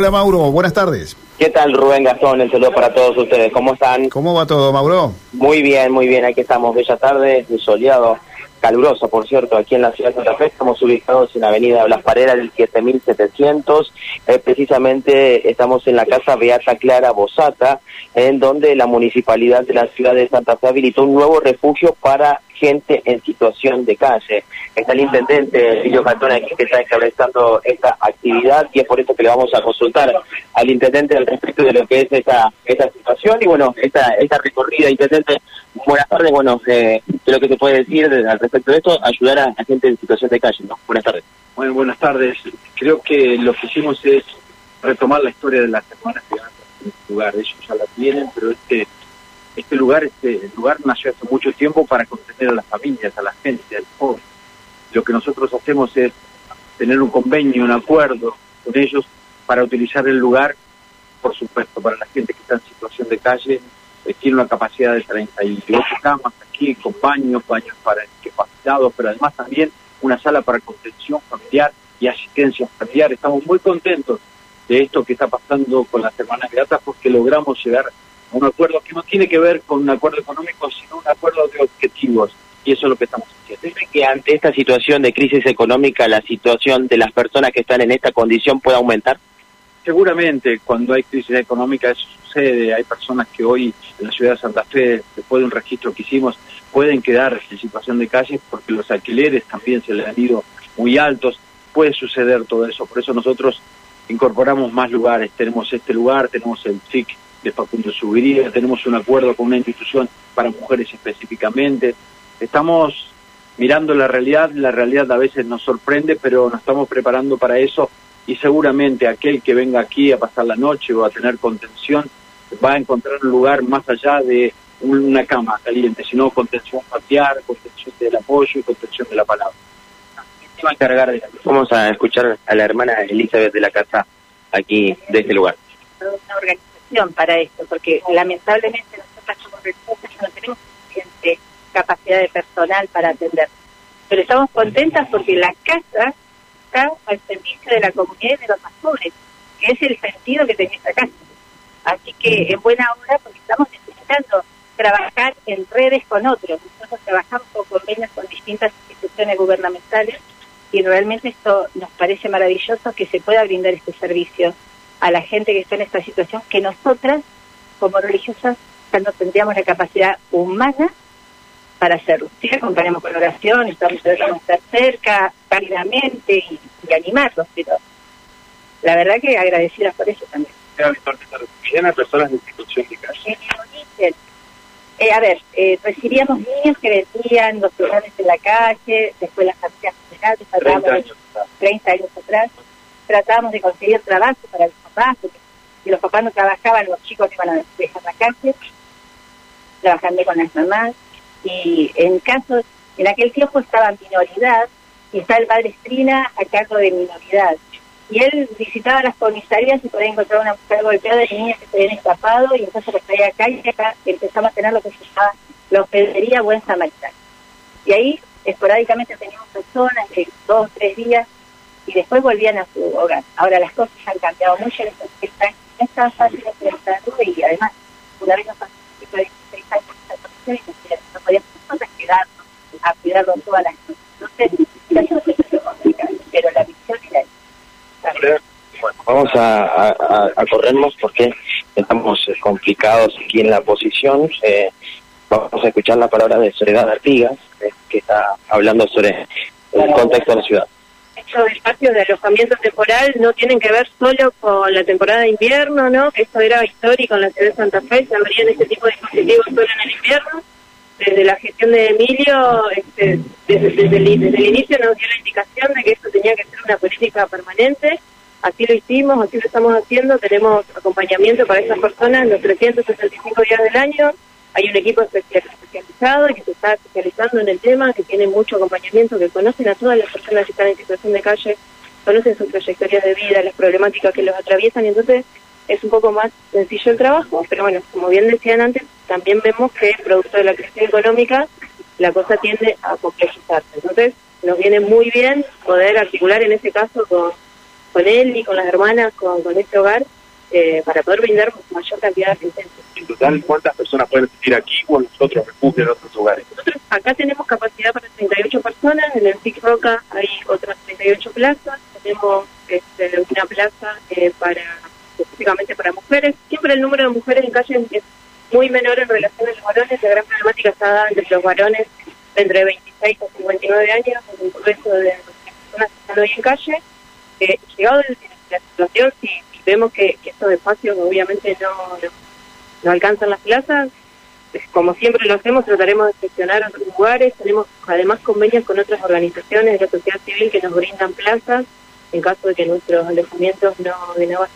Hola Mauro, buenas tardes. ¿Qué tal Rubén Gastón? El saludo para todos ustedes. ¿Cómo están? ¿Cómo va todo, Mauro? Muy bien, muy bien. Aquí estamos, bella tarde, soleado, caluroso, por cierto, aquí en la ciudad de Santa Fe. Estamos ubicados en la avenida Blas Parera, del 7700. Eh, precisamente estamos en la casa Beata Clara Bosata, en donde la municipalidad de la ciudad de Santa Fe habilitó un nuevo refugio para gente en situación de calle. Está el intendente Silvio Cantón aquí que está encabezando esta actividad y es por eso que le vamos a consultar al intendente al respecto de lo que es esta, esta situación y bueno, esta, esta recorrida, intendente, buenas tardes, bueno, eh, lo que se puede decir al respecto de esto, ayudar a, la gente en situación de calle, ¿no? Buenas tardes. Bueno, buenas tardes. Creo que lo que hicimos es retomar la historia de las hermanas que en este lugar. Ellos ya la tienen, pero este este lugar, este lugar nació hace mucho tiempo para contener a las familias, a la gente, al pobre. Lo que nosotros hacemos es tener un convenio, un acuerdo con ellos para utilizar el lugar, por supuesto, para la gente que está en situación de calle, eh, tiene una capacidad de 38 camas aquí, con baños, baños para discapacitados, pero además también una sala para contención familiar y asistencia familiar. Estamos muy contentos de esto que está pasando con las hermanas Beatas porque logramos llegar un acuerdo que no tiene que ver con un acuerdo económico, sino un acuerdo de objetivos. Y eso es lo que estamos haciendo. ¿Cree que ante esta situación de crisis económica la situación de las personas que están en esta condición puede aumentar? Seguramente, cuando hay crisis económica eso sucede. Hay personas que hoy en la ciudad de Santa Fe, después de un registro que hicimos, pueden quedar en situación de calle porque los alquileres también se les han ido muy altos. Puede suceder todo eso. Por eso nosotros incorporamos más lugares. Tenemos este lugar, tenemos el FIC de Facundo Subiría, tenemos un acuerdo con una institución para mujeres específicamente. Estamos mirando la realidad, la realidad a veces nos sorprende, pero nos estamos preparando para eso y seguramente aquel que venga aquí a pasar la noche o a tener contención va a encontrar un lugar más allá de una cama caliente, sino contención familiar, contención del apoyo y contención de la palabra. va a encargar de... Vamos a escuchar a la hermana Elizabeth de la casa aquí de este lugar para esto, porque lamentablemente nosotros como recursos no tenemos suficiente capacidad de personal para atender. Pero estamos contentas porque la casa está al servicio de la comunidad y de los más pobres, que es el sentido que tenía esta casa. Así que en buena hora porque estamos necesitando trabajar en redes con otros. Nosotros trabajamos con convenios con distintas instituciones gubernamentales y realmente esto nos parece maravilloso que se pueda brindar este servicio a la gente que está en esta situación que nosotras, como religiosas, ya no tendríamos la capacidad humana para hacerlo. Sí, acompañamos con oración, estamos tratando de estar cerca, cálidamente y, animarlos, pero la verdad que agradecidas por eso también. ¿Recibían personas de institución de calle? Eh, a ver, eh, recibíamos niños que vendían los lugares en la calle, después las familias generales, 30 años, 30 años atrás tratábamos de conseguir trabajo para los papás, porque si los papás no trabajaban, los chicos iban a dejar la cárcel, trabajando con las mamás, y en casos, en aquel tiempo estaba en minoridad, y está el padre Estrina a cargo de minoridad. Y él visitaba las comisarías y por ahí encontraba una mujer golpeada de niñas que se habían escapado, y entonces los traía acá, y acá empezamos a tener lo que se llama la hospedería Buen Samaritano. Y ahí esporádicamente teníamos personas de dos tres días y después volvían a su hogar. Ahora las cosas han cambiado mucho, no es tan fácil enfrentarlo y además una vez nos pasó que 16 años y no podíamos quedarnos a cuidarlo todas las noches. Entonces, la situación complicada, pero la visión era esa. Bueno, vamos a, a, a, corrernos porque estamos complicados aquí en la posición. Eh, vamos a escuchar la palabra de Soledad Artigas, eh, que está hablando sobre el contexto de la ciudad estos espacios de alojamiento temporal no tienen que ver solo con la temporada de invierno, ¿no? Esto era histórico en la ciudad de Santa Fe, se abrían este tipo de dispositivos solo en el invierno. Desde la gestión de Emilio, este, desde, el, inicio nos dio la indicación de que esto tenía que ser una política permanente. Así lo hicimos, así lo estamos haciendo. Tenemos acompañamiento para esas personas los 365 días del año hay un equipo especializado que se está especializando en el tema, que tiene mucho acompañamiento, que conocen a todas las personas que están en situación de calle, conocen sus trayectorias de vida, las problemáticas que los atraviesan, y entonces es un poco más sencillo el trabajo, pero bueno, como bien decían antes, también vemos que producto de la crisis económica la cosa tiende a complejizarse. Entonces nos viene muy bien poder articular en ese caso con, con él y con las hermanas, con, con este hogar, eh, para poder brindar mayor cantidad de asistencia. En total, ¿cuántas personas pueden asistir aquí o en otros refugios, en otros lugares? Nosotros acá tenemos capacidad para 38 personas, en el SIC Roca hay otras 38 plazas, tenemos este, una plaza eh, para específicamente para mujeres. Siempre el número de mujeres en calle es muy menor en relación a los varones, la gran problemática está dada entre los varones entre 26 a 59 años, el resto de personas que están hoy en calle. Eh, llegado la situación, si vemos que, estos espacios obviamente no, no, alcanzan las plazas, como siempre lo hacemos, trataremos de gestionar otros lugares. Tenemos además convenios con otras organizaciones de la sociedad civil que nos brindan plazas en caso de que nuestros alojamientos no, no